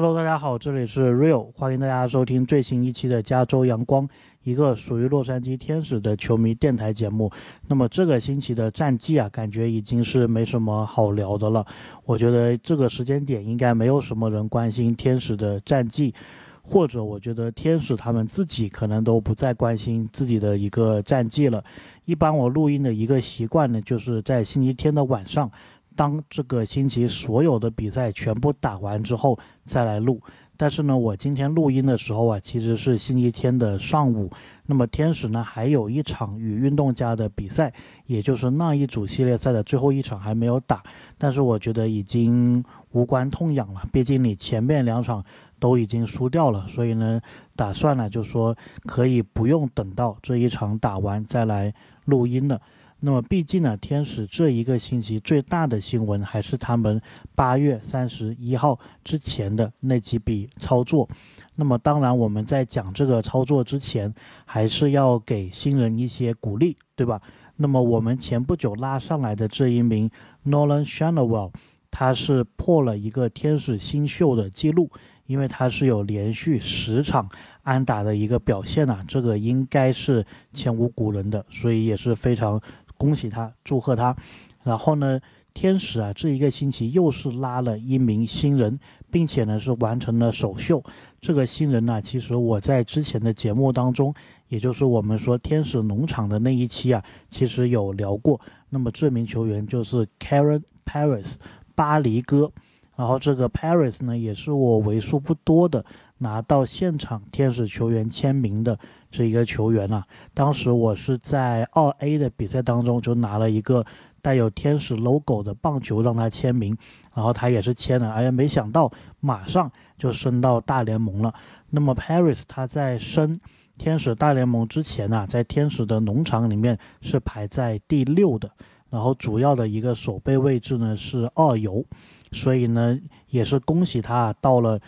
Hello，大家好，这里是 Real，欢迎大家收听最新一期的加州阳光，一个属于洛杉矶天使的球迷电台节目。那么这个星期的战绩啊，感觉已经是没什么好聊的了。我觉得这个时间点应该没有什么人关心天使的战绩，或者我觉得天使他们自己可能都不再关心自己的一个战绩了。一般我录音的一个习惯呢，就是在星期天的晚上。当这个星期所有的比赛全部打完之后再来录，但是呢，我今天录音的时候啊，其实是星期天的上午。那么天使呢，还有一场与运动家的比赛，也就是那一组系列赛的最后一场还没有打。但是我觉得已经无关痛痒了，毕竟你前面两场都已经输掉了，所以呢，打算呢就说可以不用等到这一场打完再来录音了。那么，毕竟呢，天使这一个星期最大的新闻还是他们八月三十一号之前的那几笔操作。那么，当然我们在讲这个操作之前，还是要给新人一些鼓励，对吧？那么，我们前不久拉上来的这一名 Nolan Shanawell，他是破了一个天使新秀的记录，因为他是有连续十场安打的一个表现啊，这个应该是前无古人的，所以也是非常。恭喜他，祝贺他。然后呢，天使啊，这一个星期又是拉了一名新人，并且呢是完成了首秀。这个新人呢，其实我在之前的节目当中，也就是我们说天使农场的那一期啊，其实有聊过。那么这名球员就是 Karen Paris，巴黎哥。然后这个 Paris 呢，也是我为数不多的拿到现场天使球员签名的这一个球员啊。当时我是在二 A 的比赛当中就拿了一个带有天使 logo 的棒球让他签名，然后他也是签了。哎呀，没想到马上就升到大联盟了。那么 Paris 他在升天使大联盟之前呢，在天使的农场里面是排在第六的，然后主要的一个守备位置呢是二游。所以呢，也是恭喜他到了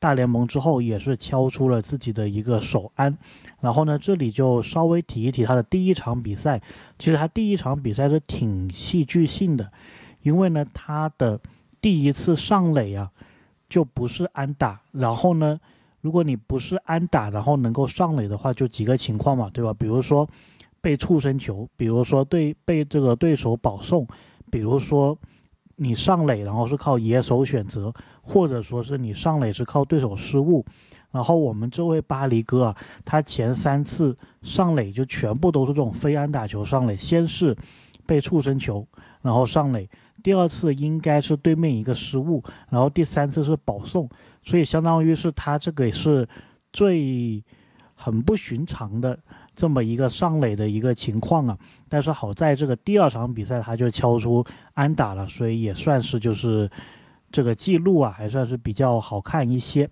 大联盟之后，也是敲出了自己的一个首安。然后呢，这里就稍微提一提他的第一场比赛。其实他第一场比赛是挺戏剧性的，因为呢，他的第一次上垒啊，就不是安打。然后呢，如果你不是安打，然后能够上垒的话，就几个情况嘛，对吧？比如说被触身球，比如说对被这个对手保送，比如说。你上垒，然后是靠野手选择，或者说是你上垒是靠对手失误。然后我们这位巴黎哥啊，他前三次上垒就全部都是这种非安打球上垒，先是被触身球，然后上垒，第二次应该是对面一个失误，然后第三次是保送，所以相当于是他这个是最很不寻常的。这么一个上垒的一个情况啊，但是好在这个第二场比赛他就敲出安打了，所以也算是就是这个记录啊，还算是比较好看一些。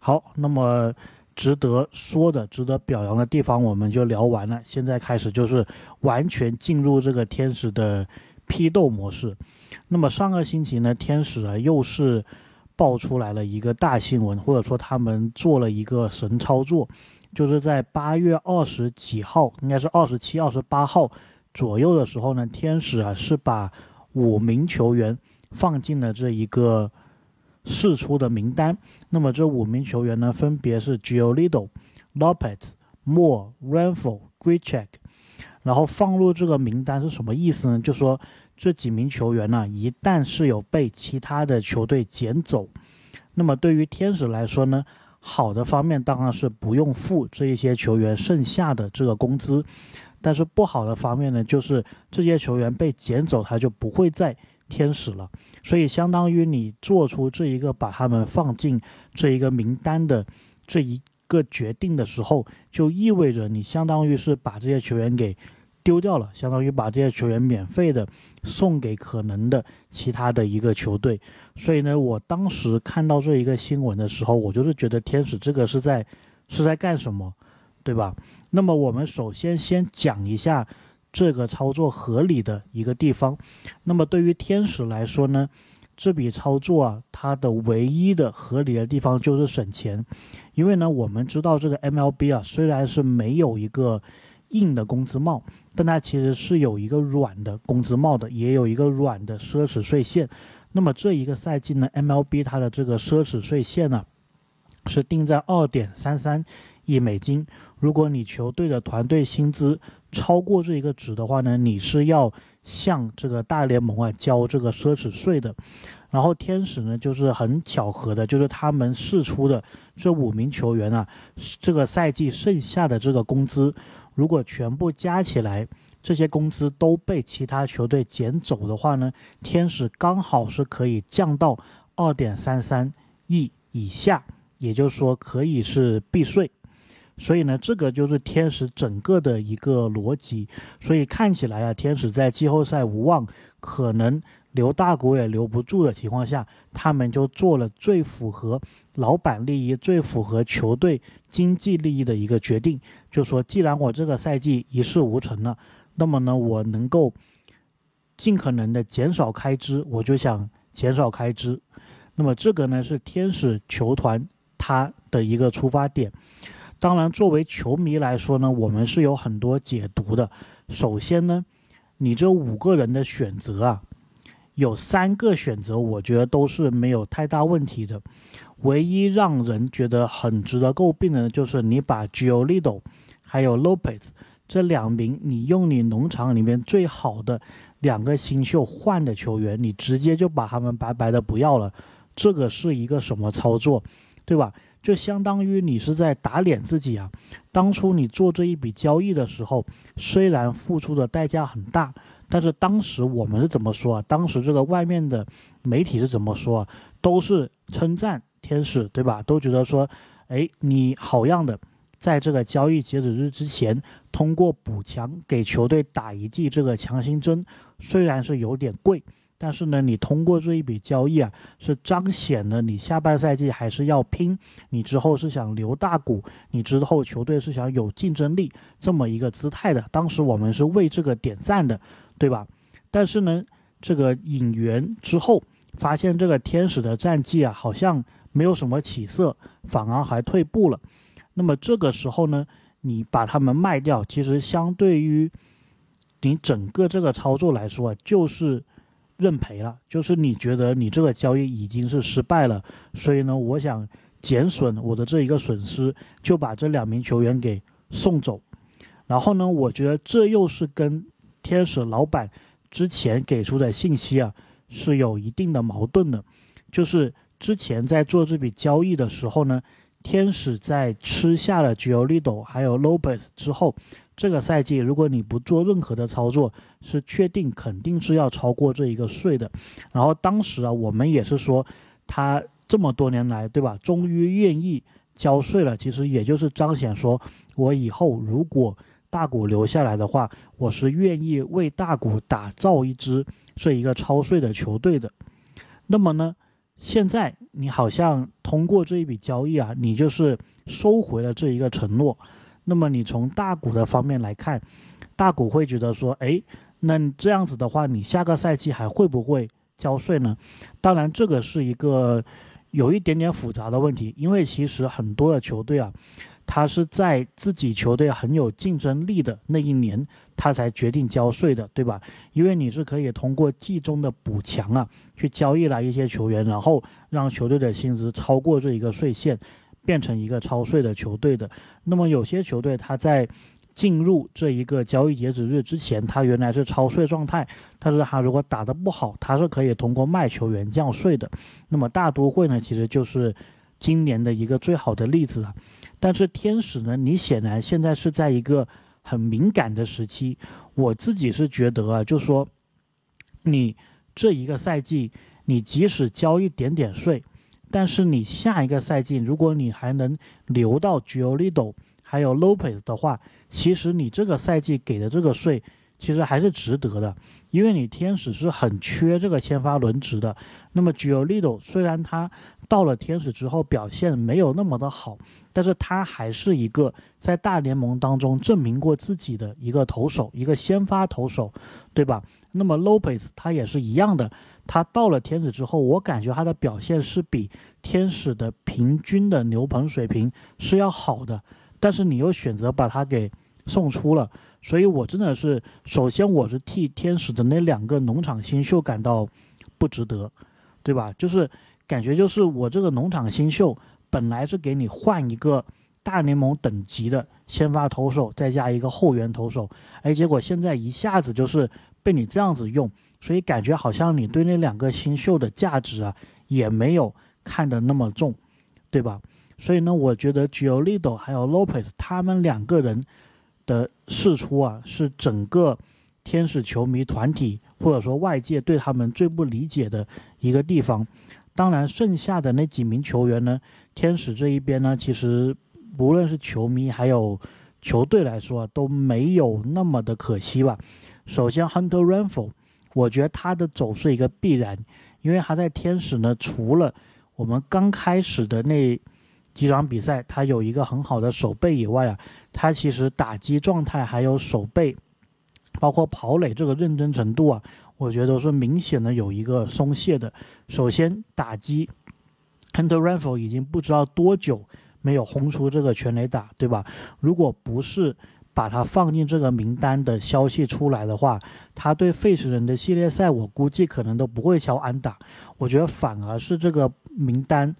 好，那么值得说的、值得表扬的地方我们就聊完了，现在开始就是完全进入这个天使的批斗模式。那么上个星期呢，天使啊又是爆出来了一个大新闻，或者说他们做了一个神操作。就是在八月二十几号，应该是二十七、二十八号左右的时候呢，天使啊是把五名球员放进了这一个试出的名单。那么这五名球员呢，分别是 Giolito、Lopez、Moore、Renfro、Grichuk。然后放入这个名单是什么意思呢？就说这几名球员呢，一旦是有被其他的球队捡走，那么对于天使来说呢？好的方面当然是不用付这一些球员剩下的这个工资，但是不好的方面呢，就是这些球员被捡走，他就不会在天使了。所以相当于你做出这一个把他们放进这一个名单的这一个决定的时候，就意味着你相当于是把这些球员给。丢掉了，相当于把这些球员免费的送给可能的其他的一个球队。所以呢，我当时看到这一个新闻的时候，我就是觉得天使这个是在是在干什么，对吧？那么我们首先先讲一下这个操作合理的一个地方。那么对于天使来说呢，这笔操作啊，它的唯一的合理的地方就是省钱，因为呢，我们知道这个 MLB 啊，虽然是没有一个。硬的工资帽，但它其实是有一个软的工资帽的，也有一个软的奢侈税线。那么这一个赛季呢，MLB 它的这个奢侈税线呢是定在二点三三亿美金。如果你球队的团队薪资超过这一个值的话呢，你是要向这个大联盟啊交这个奢侈税的。然后天使呢，就是很巧合的，就是他们试出的这五名球员啊，这个赛季剩下的这个工资，如果全部加起来，这些工资都被其他球队捡走的话呢，天使刚好是可以降到二点三三亿以下，也就是说可以是避税。所以呢，这个就是天使整个的一个逻辑。所以看起来啊，天使在季后赛无望，可能。留大股也留不住的情况下，他们就做了最符合老板利益、最符合球队经济利益的一个决定，就说既然我这个赛季一事无成了，那么呢，我能够尽可能的减少开支，我就想减少开支。那么这个呢是天使球团他的一个出发点。当然，作为球迷来说呢，我们是有很多解读的。首先呢，你这五个人的选择啊。有三个选择，我觉得都是没有太大问题的。唯一让人觉得很值得诟病的，就是你把 Giolito 还有 Lopez 这两名你用你农场里面最好的两个新秀换的球员，你直接就把他们白白的不要了。这个是一个什么操作，对吧？就相当于你是在打脸自己啊！当初你做这一笔交易的时候，虽然付出的代价很大。但是当时我们是怎么说啊？当时这个外面的媒体是怎么说啊？都是称赞天使，对吧？都觉得说，哎，你好样的，在这个交易截止日之前，通过补强给球队打一剂这个强心针，虽然是有点贵，但是呢，你通过这一笔交易啊，是彰显了你下半赛季还是要拼，你之后是想留大股，你之后球队是想有竞争力这么一个姿态的。当时我们是为这个点赞的。对吧？但是呢，这个引援之后，发现这个天使的战绩啊，好像没有什么起色，反而还退步了。那么这个时候呢，你把他们卖掉，其实相对于你整个这个操作来说啊，就是认赔了，就是你觉得你这个交易已经是失败了，所以呢，我想减损我的这一个损失，就把这两名球员给送走。然后呢，我觉得这又是跟天使老板之前给出的信息啊，是有一定的矛盾的。就是之前在做这笔交易的时候呢，天使在吃下了 Giolito 还有 Lopez 之后，这个赛季如果你不做任何的操作，是确定肯定是要超过这一个税的。然后当时啊，我们也是说，他这么多年来，对吧，终于愿意交税了。其实也就是彰显说，我以后如果大股留下来的话，我是愿意为大股打造一支这一个超税的球队的。那么呢，现在你好像通过这一笔交易啊，你就是收回了这一个承诺。那么你从大股的方面来看，大股会觉得说，哎，那这样子的话，你下个赛季还会不会交税呢？当然，这个是一个有一点点复杂的问题，因为其实很多的球队啊。他是在自己球队很有竞争力的那一年，他才决定交税的，对吧？因为你是可以通过季中的补强啊，去交易来一些球员，然后让球队的薪资超过这一个税线，变成一个超税的球队的。那么有些球队他在进入这一个交易截止日之前，他原来是超税状态，但是他如果打得不好，他是可以通过卖球员降税的。那么大都会呢，其实就是今年的一个最好的例子啊。但是天使呢？你显然现在是在一个很敏感的时期。我自己是觉得啊，就说你这一个赛季，你即使交一点点税，但是你下一个赛季，如果你还能留到 Gio Lido 还有 Lopez 的话，其实你这个赛季给的这个税。其实还是值得的，因为你天使是很缺这个先发轮值的。那么 Gio Lido 虽然他到了天使之后表现没有那么的好，但是他还是一个在大联盟当中证明过自己的一个投手，一个先发投手，对吧？那么 Lopez 他也是一样的，他到了天使之后，我感觉他的表现是比天使的平均的牛棚水平是要好的，但是你又选择把他给送出了。所以，我真的是，首先我是替天使的那两个农场新秀感到不值得。对吧？就是感觉就是我这个农场新秀本来是给你换一个大联盟等级的先发投手，再加一个后援投手，哎，结果现在一下子就是被你这样子用，所以感觉好像你对那两个新秀的价值啊也没有看得那么重，对吧？所以呢，我觉得 Giolito 还有 Lopez 他们两个人的释出啊，是整个天使球迷团体或者说外界对他们最不理解的一个地方。当然，剩下的那几名球员呢，天使这一边呢，其实不论是球迷还有球队来说啊，都没有那么的可惜吧。首先，Hunter Renfro，我觉得他的走是一个必然，因为他在天使呢，除了我们刚开始的那。几场比赛，他有一个很好的手背以外啊，他其实打击状态还有手背，包括跑垒这个认真程度啊，我觉得都是明显的有一个松懈的。首先打击，Hunter Renfro 已经不知道多久没有轰出这个全垒打，对吧？如果不是把他放进这个名单的消息出来的话，他对费城人的系列赛，我估计可能都不会敲安打。我觉得反而是这个名单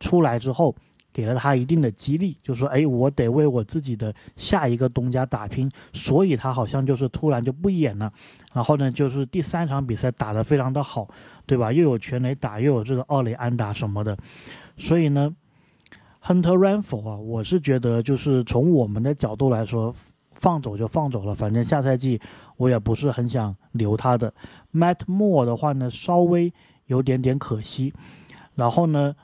出来之后。给了他一定的激励，就说：“哎，我得为我自己的下一个东家打拼。”所以，他好像就是突然就不演了。然后呢，就是第三场比赛打得非常的好，对吧？又有全垒打，又有这个二垒安打什么的。所以呢，Hunter Renfro 啊，我是觉得就是从我们的角度来说，放走就放走了，反正下赛季我也不是很想留他的。Matt Moore 的话呢，稍微有点点可惜。然后呢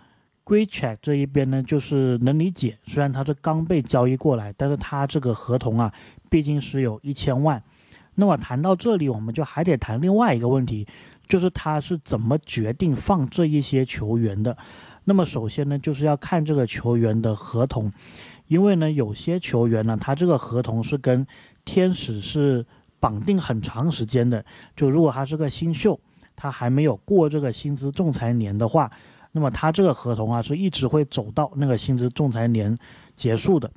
？g r e c h e c k 这一边呢，就是能理解，虽然他是刚被交易过来，但是他这个合同啊，毕竟是有一千万。那么谈到这里，我们就还得谈另外一个问题，就是他是怎么决定放这一些球员的。那么首先呢，就是要看这个球员的合同，因为呢，有些球员呢，他这个合同是跟天使是绑定很长时间的。就如果他是个新秀，他还没有过这个薪资仲裁年的话。那么他这个合同啊，是一直会走到那个薪资仲裁年结束的。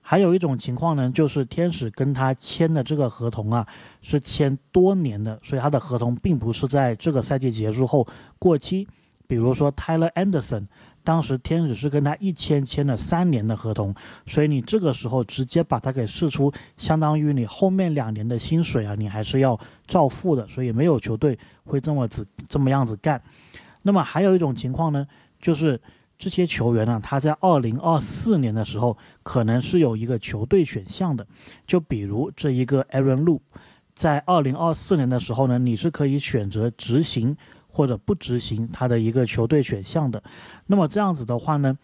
还有一种情况呢，就是天使跟他签的这个合同啊，是签多年的，所以他的合同并不是在这个赛季结束后过期。比如说 Tyler Anderson，当时天使是跟他一签签了三年的合同，所以你这个时候直接把他给释出，相当于你后面两年的薪水啊，你还是要照付的。所以没有球队会这么子这么样子干。那么还有一种情况呢，就是这些球员呢，他在二零二四年的时候可能是有一个球队选项的，就比如这一个 Aaron Lu，在二零二四年的时候呢，你是可以选择执行或者不执行他的一个球队选项的。那么这样子的话呢，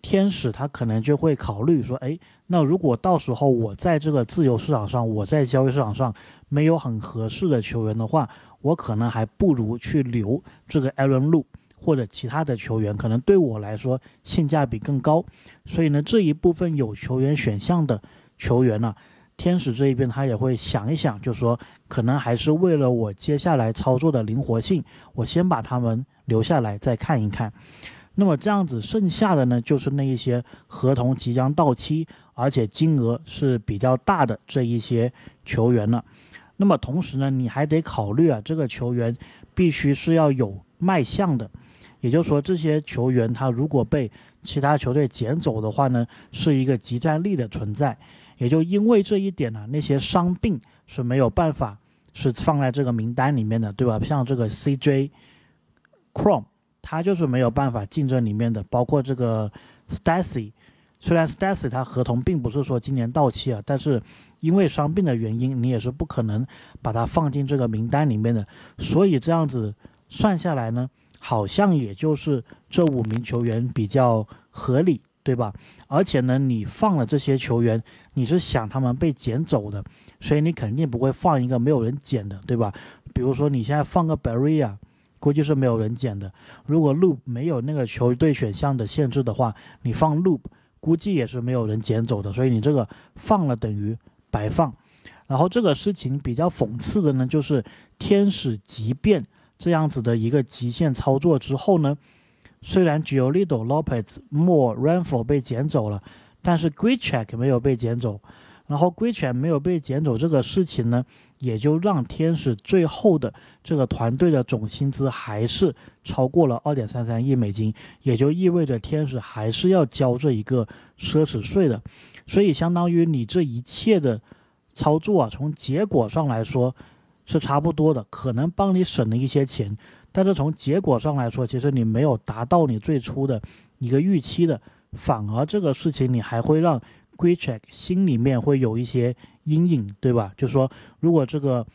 天使他可能就会考虑说，哎，那如果到时候我在这个自由市场上，我在交易市场上没有很合适的球员的话。我可能还不如去留这个 Aaron Lu 或者其他的球员，可能对我来说性价比更高。所以呢，这一部分有球员选项的球员呢，天使这一边他也会想一想，就说可能还是为了我接下来操作的灵活性，我先把他们留下来再看一看。那么这样子剩下的呢，就是那一些合同即将到期，而且金额是比较大的这一些球员了。那么同时呢，你还得考虑啊，这个球员必须是要有卖相的，也就是说，这些球员他如果被其他球队捡走的话呢，是一个集战力的存在。也就因为这一点呢，那些伤病是没有办法是放在这个名单里面的，对吧？像这个 CJ Chrome，他就是没有办法进这里面的，包括这个 Stacy。虽然 Stacy 他合同并不是说今年到期啊，但是因为伤病的原因，你也是不可能把他放进这个名单里面的。所以这样子算下来呢，好像也就是这五名球员比较合理，对吧？而且呢，你放了这些球员，你是想他们被捡走的，所以你肯定不会放一个没有人捡的，对吧？比如说你现在放个 Barry 估计是没有人捡的。如果 Loop 没有那个球队选项的限制的话，你放 Loop。估计也是没有人捡走的，所以你这个放了等于白放。然后这个事情比较讽刺的呢，就是天使即便这样子的一个极限操作之后呢，虽然 Giolito Lopez、Mo Ranfo 被捡走了，但是 g r e c h e c k 没有被捡走。然后 g r e c h e c k 没有被捡走这个事情呢，也就让天使最后的这个团队的总薪资还是超过了二点三三亿美金，也就意味着天使还是要交这一个奢侈税的。所以，相当于你这一切的操作啊，从结果上来说是差不多的，可能帮你省了一些钱，但是从结果上来说，其实你没有达到你最初的一个预期的，反而这个事情你还会让 g r e c h e c k 心里面会有一些阴影，对吧？就说如果这个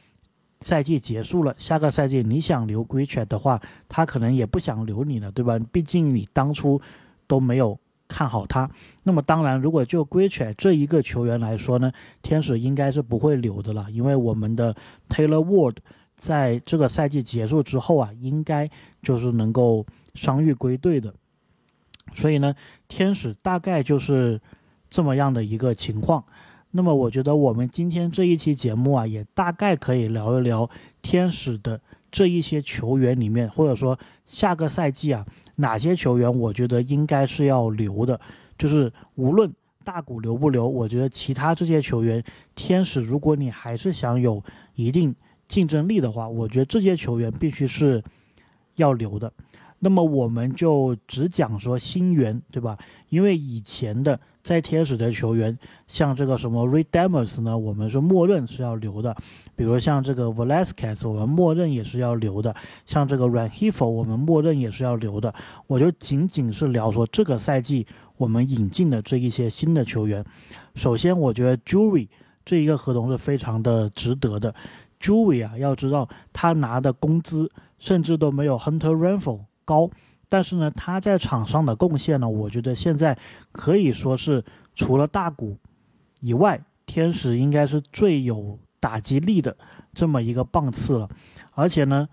赛季结束了，下个赛季你想留 g r e c h e c k 的话，他可能也不想留你了，对吧？毕竟你当初都没有。看好他，那么当然，如果就 g r e c h 这一个球员来说呢，天使应该是不会留的了，因为我们的 Taylor Ward 在这个赛季结束之后啊，应该就是能够伤愈归队的，所以呢，天使大概就是这么样的一个情况。那么我觉得我们今天这一期节目啊，也大概可以聊一聊天使的这一些球员里面，或者说下个赛季啊。哪些球员我觉得应该是要留的，就是无论大股留不留，我觉得其他这些球员，天使如果你还是想有一定竞争力的话，我觉得这些球员必须是要留的。那么我们就只讲说新援，对吧？因为以前的在天使的球员，像这个什么 Redeemers 呢，我们是默认是要留的。比如像这个 Velasquez，我们默认也是要留的。像这个 Ranhifo，我们默认也是要留的。我就仅仅是聊说这个赛季我们引进的这一些新的球员。首先，我觉得 Jury 这一个合同是非常的值得的。Jury 啊，要知道他拿的工资甚至都没有 Hunter Renfro。高，但是呢，他在场上的贡献呢，我觉得现在可以说是除了大谷以外，天使应该是最有打击力的这么一个棒次了。而且呢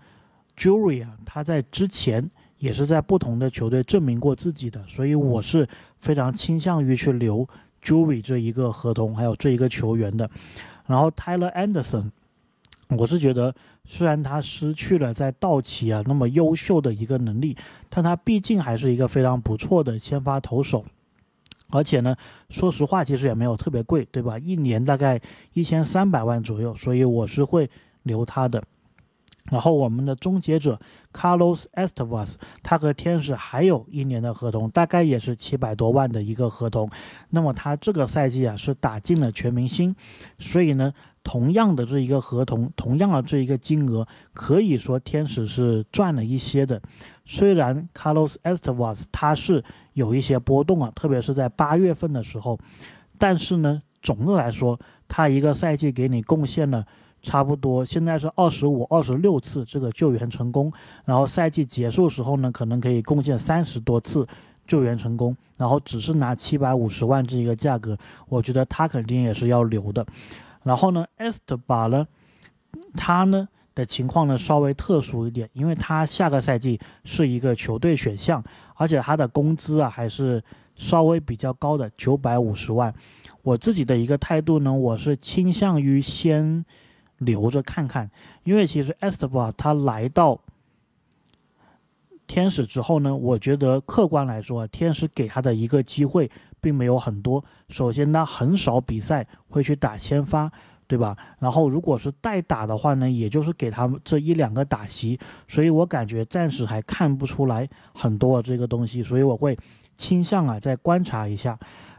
，Jury 啊，他在之前也是在不同的球队证明过自己的，所以我是非常倾向于去留 Jury 这一个合同，还有这一个球员的。然后 Tyler Anderson。我是觉得，虽然他失去了在道奇啊那么优秀的一个能力，但他毕竟还是一个非常不错的先发投手，而且呢，说实话，其实也没有特别贵，对吧？一年大概一千三百万左右，所以我是会留他的。然后我们的终结者 Carlos Estevas，他和天使还有一年的合同，大概也是七百多万的一个合同。那么他这个赛季啊是打进了全明星，所以呢，同样的这一个合同，同样的这一个金额，可以说天使是赚了一些的。虽然 Carlos Estevas 他是有一些波动啊，特别是在八月份的时候，但是呢，总的来说，他一个赛季给你贡献了。差不多，现在是二十五、二十六次这个救援成功，然后赛季结束时候呢，可能可以贡献三十多次救援成功，然后只是拿七百五十万这一个价格，我觉得他肯定也是要留的。然后呢，Esteba 呢，他呢的情况呢稍微特殊一点，因为他下个赛季是一个球队选项，而且他的工资啊还是稍微比较高的九百五十万。我自己的一个态度呢，我是倾向于先。留着看看，因为其实 Esteban 他来到天使之后呢，我觉得客观来说，天使给他的一个机会并没有很多。首先，他很少比赛会去打先发，对吧？然后，如果是代打的话呢，也就是给他们这一两个打席，所以我感觉暂时还看不出来很多这个东西，所以我会倾向啊再观察一下。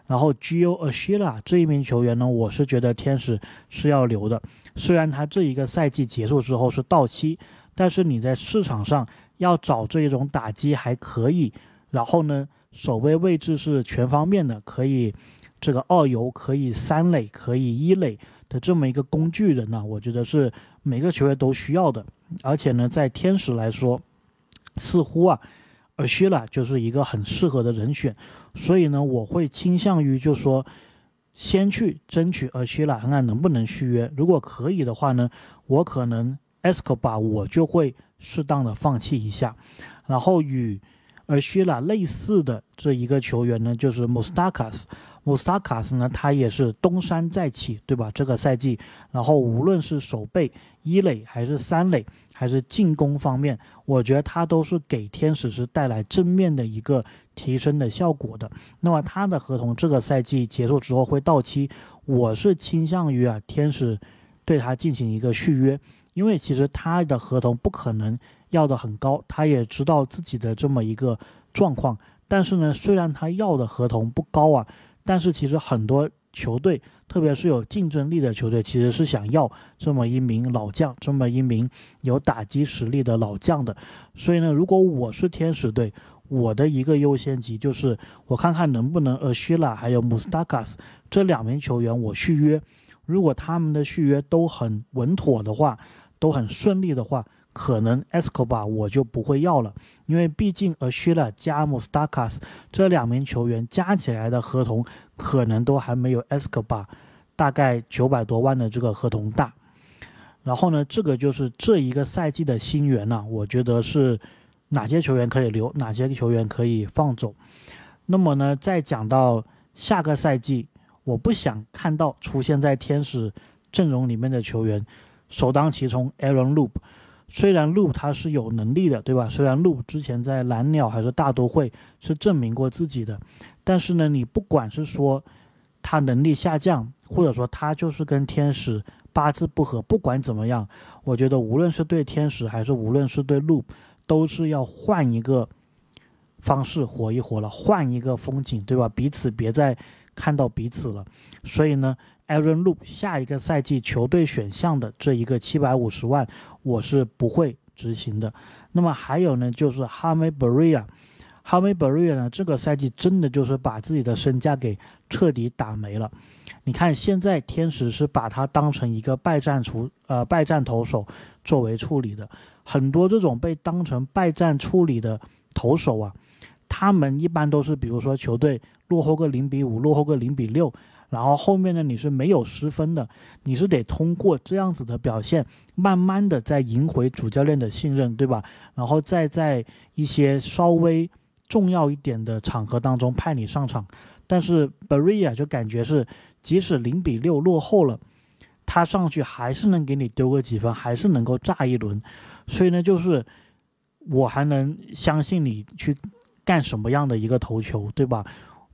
然后 Gio Ashila 这一名球员呢，我是觉得天使是要留的。虽然他这一个赛季结束之后是到期，但是你在市场上要找这一种打击还可以，然后呢，守备位置是全方面的，可以这个二游，可以三垒，可以一垒的这么一个工具人呢，我觉得是每个球员都需要的。而且呢，在天使来说，似乎啊。而希拉就是一个很适合的人选，所以呢，我会倾向于就说，先去争取而希拉，看看能不能续约。如果可以的话呢，我可能 Escobar 我就会适当的放弃一下，然后与而希拉类似的这一个球员呢，就是 Mustakas。穆斯塔卡斯呢，他也是东山再起，对吧？这个赛季，然后无论是守备一垒还是三垒，还是进攻方面，我觉得他都是给天使是带来正面的一个提升的效果的。那么他的合同这个赛季结束之后会到期，我是倾向于啊，天使对他进行一个续约，因为其实他的合同不可能要的很高，他也知道自己的这么一个状况。但是呢，虽然他要的合同不高啊，但是其实很多球队，特别是有竞争力的球队，其实是想要这么一名老将，这么一名有打击实力的老将的。所以呢，如果我是天使队，我的一个优先级就是我看看能不能 a s h i l a 还有 Mustakas 这两名球员我续约。如果他们的续约都很稳妥的话，都很顺利的话，可能 Escobar 我就不会要了，因为毕竟 a s h i l a 加 Mustakas 这两名球员加起来的合同可能都还没有 Escobar 大概九百多万的这个合同大。然后呢，这个就是这一个赛季的新援呢，我觉得是哪些球员可以留，哪些球员可以放走。那么呢，再讲到下个赛季。我不想看到出现在天使阵容里面的球员首当其冲，Aaron Loop。虽然 Loop 他是有能力的，对吧？虽然 Loop 之前在蓝鸟还是大都会是证明过自己的，但是呢，你不管是说他能力下降，或者说他就是跟天使八字不合，不管怎么样，我觉得无论是对天使还是无论是对 Loop，都是要换一个方式活一活了，换一个风景，对吧？彼此别再。看到彼此了，所以呢，Aaron Loop 下一个赛季球队选项的这一个七百五十万，我是不会执行的。那么还有呢，就是 h a m e b r i a h a m e b r i a 呢，这个赛季真的就是把自己的身价给彻底打没了。你看现在天使是把他当成一个败战处呃败战投手作为处理的，很多这种被当成败战处理的投手啊。他们一般都是，比如说球队落后个零比五，落后个零比六，然后后面呢你是没有失分的，你是得通过这样子的表现，慢慢的再赢回主教练的信任，对吧？然后再在一些稍微重要一点的场合当中派你上场。但是 Berea 就感觉是，即使零比六落后了，他上去还是能给你丢个几分，还是能够炸一轮。所以呢，就是我还能相信你去。干什么样的一个投球，对吧？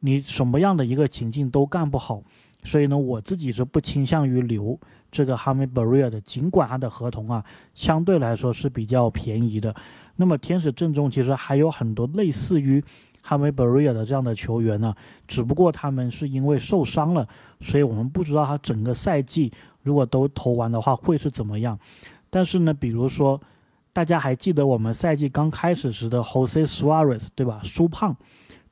你什么样的一个情境都干不好，所以呢，我自己是不倾向于留这个 h a m i b r i a 的。尽管他的合同啊相对来说是比较便宜的，那么天使阵中其实还有很多类似于 h a m i b r i a 的这样的球员呢，只不过他们是因为受伤了，所以我们不知道他整个赛季如果都投完的话会是怎么样。但是呢，比如说。大家还记得我们赛季刚开始时的 Jose Suarez 对吧？苏胖，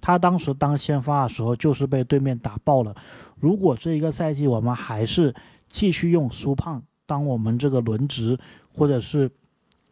他当时当先发的时候就是被对面打爆了。如果这一个赛季我们还是继续用苏胖当我们这个轮值或者是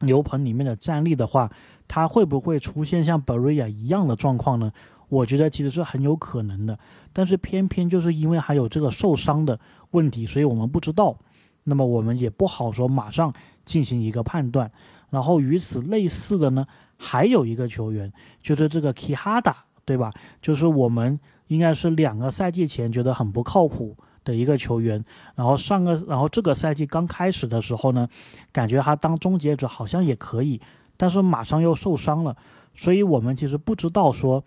牛棚里面的战力的话，他会不会出现像 Beria 一样的状况呢？我觉得其实是很有可能的。但是偏偏就是因为还有这个受伤的问题，所以我们不知道。那么我们也不好说马上进行一个判断。然后与此类似的呢，还有一个球员，就是这个 Kihada，对吧？就是我们应该是两个赛季前觉得很不靠谱的一个球员。然后上个，然后这个赛季刚开始的时候呢，感觉他当终结者好像也可以，但是马上又受伤了。所以我们其实不知道说，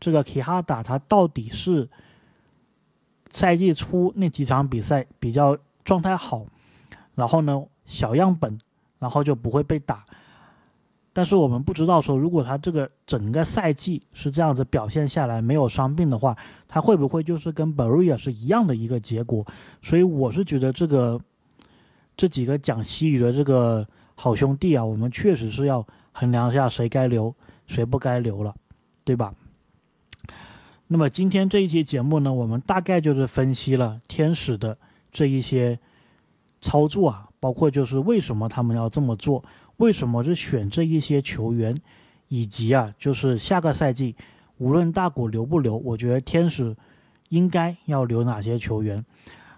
这个 Kihada 他到底是赛季初那几场比赛比较状态好，然后呢小样本。然后就不会被打，但是我们不知道说，如果他这个整个赛季是这样子表现下来，没有伤病的话，他会不会就是跟 beria 是一样的一个结果？所以我是觉得这个这几个讲西语的这个好兄弟啊，我们确实是要衡量一下谁该留，谁不该留了，对吧？那么今天这一期节目呢，我们大概就是分析了天使的这一些操作啊。包括就是为什么他们要这么做，为什么是选这一些球员，以及啊，就是下个赛季无论大股留不留，我觉得天使应该要留哪些球员。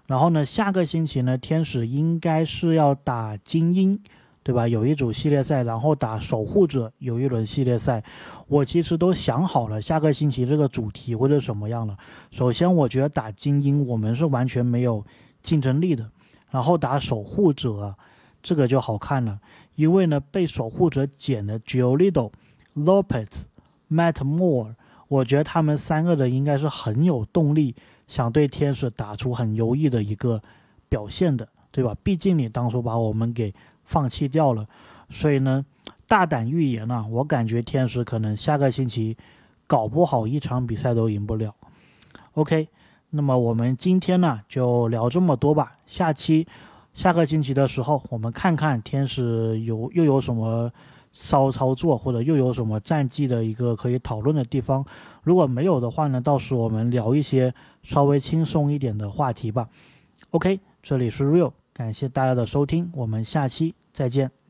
然后呢，下个星期呢，天使应该是要打精英，对吧？有一组系列赛，然后打守护者有一轮系列赛。我其实都想好了下个星期这个主题或者什么样了。首先，我觉得打精英我们是完全没有竞争力的。然后打守护者，这个就好看了，因为呢被守护者捡的 Giolito、Lopez、Matt Moore，我觉得他们三个人应该是很有动力，想对天使打出很优异的一个表现的，对吧？毕竟你当初把我们给放弃掉了，所以呢，大胆预言呢，我感觉天使可能下个星期搞不好一场比赛都赢不了。OK，那么我们今天呢就聊这么多吧，下期下个星期的时候，我们看看天使有又有什么。骚操作或者又有什么战绩的一个可以讨论的地方？如果没有的话呢，到时我们聊一些稍微轻松一点的话题吧。OK，这里是 Real，感谢大家的收听，我们下期再见。